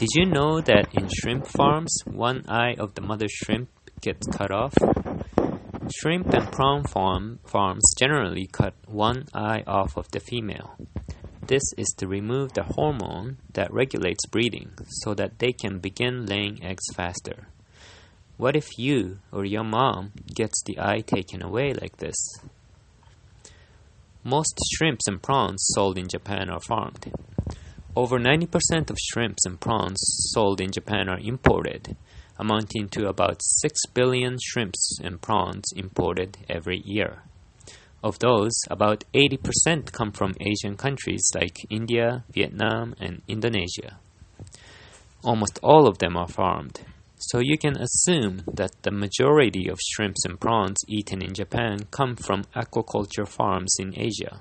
Did you know that in shrimp farms, one eye of the mother shrimp gets cut off? Shrimp and prawn farm, farms generally cut one eye off of the female. This is to remove the hormone that regulates breeding so that they can begin laying eggs faster. What if you or your mom gets the eye taken away like this? Most shrimps and prawns sold in Japan are farmed. Over 90% of shrimps and prawns sold in Japan are imported, amounting to about 6 billion shrimps and prawns imported every year. Of those, about 80% come from Asian countries like India, Vietnam, and Indonesia. Almost all of them are farmed, so you can assume that the majority of shrimps and prawns eaten in Japan come from aquaculture farms in Asia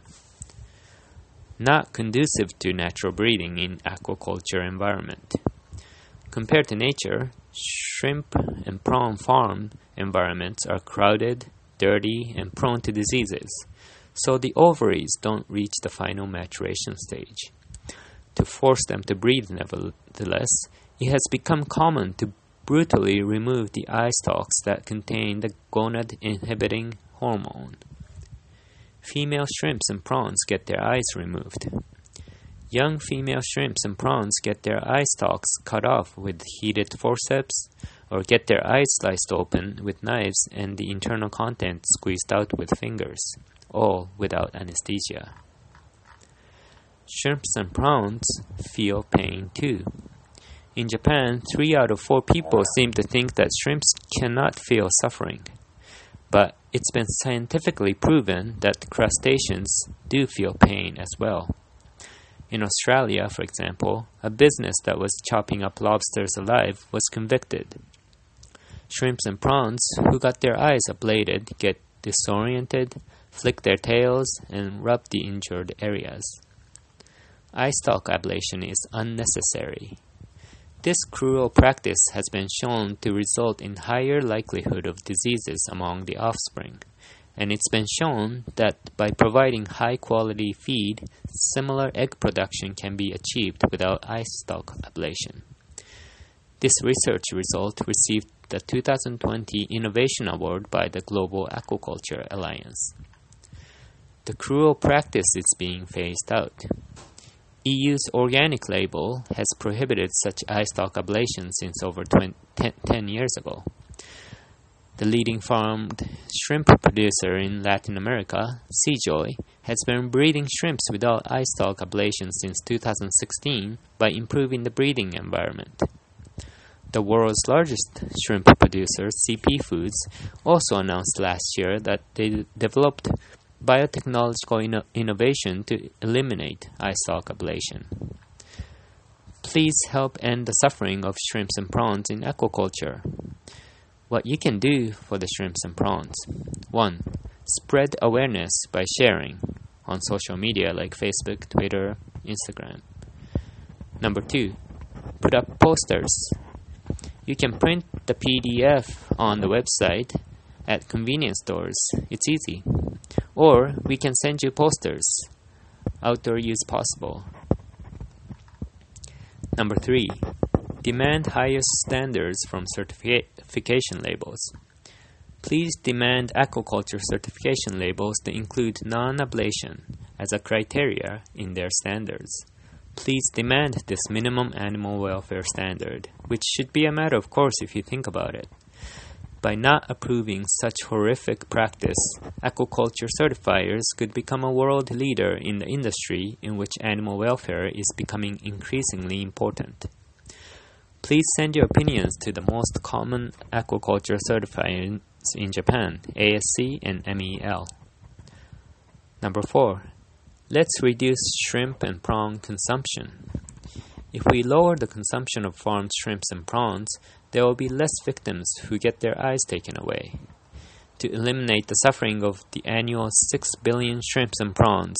not conducive to natural breeding in aquaculture environment. Compared to nature, shrimp and prawn farm environments are crowded, dirty, and prone to diseases, so the ovaries don't reach the final maturation stage. To force them to breed, nevertheless, it has become common to brutally remove the eye stalks that contain the gonad inhibiting hormone female shrimps and prawns get their eyes removed. Young female shrimps and prawns get their eye stalks cut off with heated forceps or get their eyes sliced open with knives and the internal content squeezed out with fingers, all without anesthesia. Shrimps and prawns feel pain too. In Japan, three out of four people seem to think that shrimps cannot feel suffering. But it's been scientifically proven that crustaceans do feel pain as well. In Australia, for example, a business that was chopping up lobsters alive was convicted. Shrimps and prawns who got their eyes ablated get disoriented, flick their tails, and rub the injured areas. Eye stalk ablation is unnecessary. This cruel practice has been shown to result in higher likelihood of diseases among the offspring, and it's been shown that by providing high quality feed, similar egg production can be achieved without stalk ablation. This research result received the 2020 Innovation Award by the Global Aquaculture Alliance. The cruel practice is being phased out. EU's organic label has prohibited such eye stalk ablation since over 20, 10, 10 years ago. The leading farmed shrimp producer in Latin America, Seajoy, has been breeding shrimps without eye stalk ablation since 2016 by improving the breeding environment. The world's largest shrimp producer, CP Foods, also announced last year that they developed biotechnological inno- innovation to eliminate stalk ablation. Please help end the suffering of shrimps and prawns in aquaculture. What you can do for the shrimps and prawns 1. Spread awareness by sharing on social media like Facebook, Twitter, Instagram. Number 2. Put up posters. You can print the PDF on the website at convenience stores. It's easy. Or we can send you posters. Outdoor use possible. Number three, demand highest standards from certification labels. Please demand aquaculture certification labels to include non ablation as a criteria in their standards. Please demand this minimum animal welfare standard, which should be a matter of course if you think about it. By not approving such horrific practice, aquaculture certifiers could become a world leader in the industry in which animal welfare is becoming increasingly important. Please send your opinions to the most common aquaculture certifiers in Japan, ASC and MEL. Number 4. Let's reduce shrimp and prawn consumption. If we lower the consumption of farmed shrimps and prawns, there will be less victims who get their eyes taken away. To eliminate the suffering of the annual 6 billion shrimps and prawns,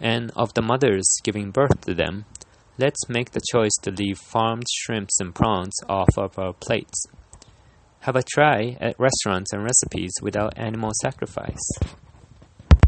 and of the mothers giving birth to them, let's make the choice to leave farmed shrimps and prawns off of our plates. Have a try at restaurants and recipes without animal sacrifice.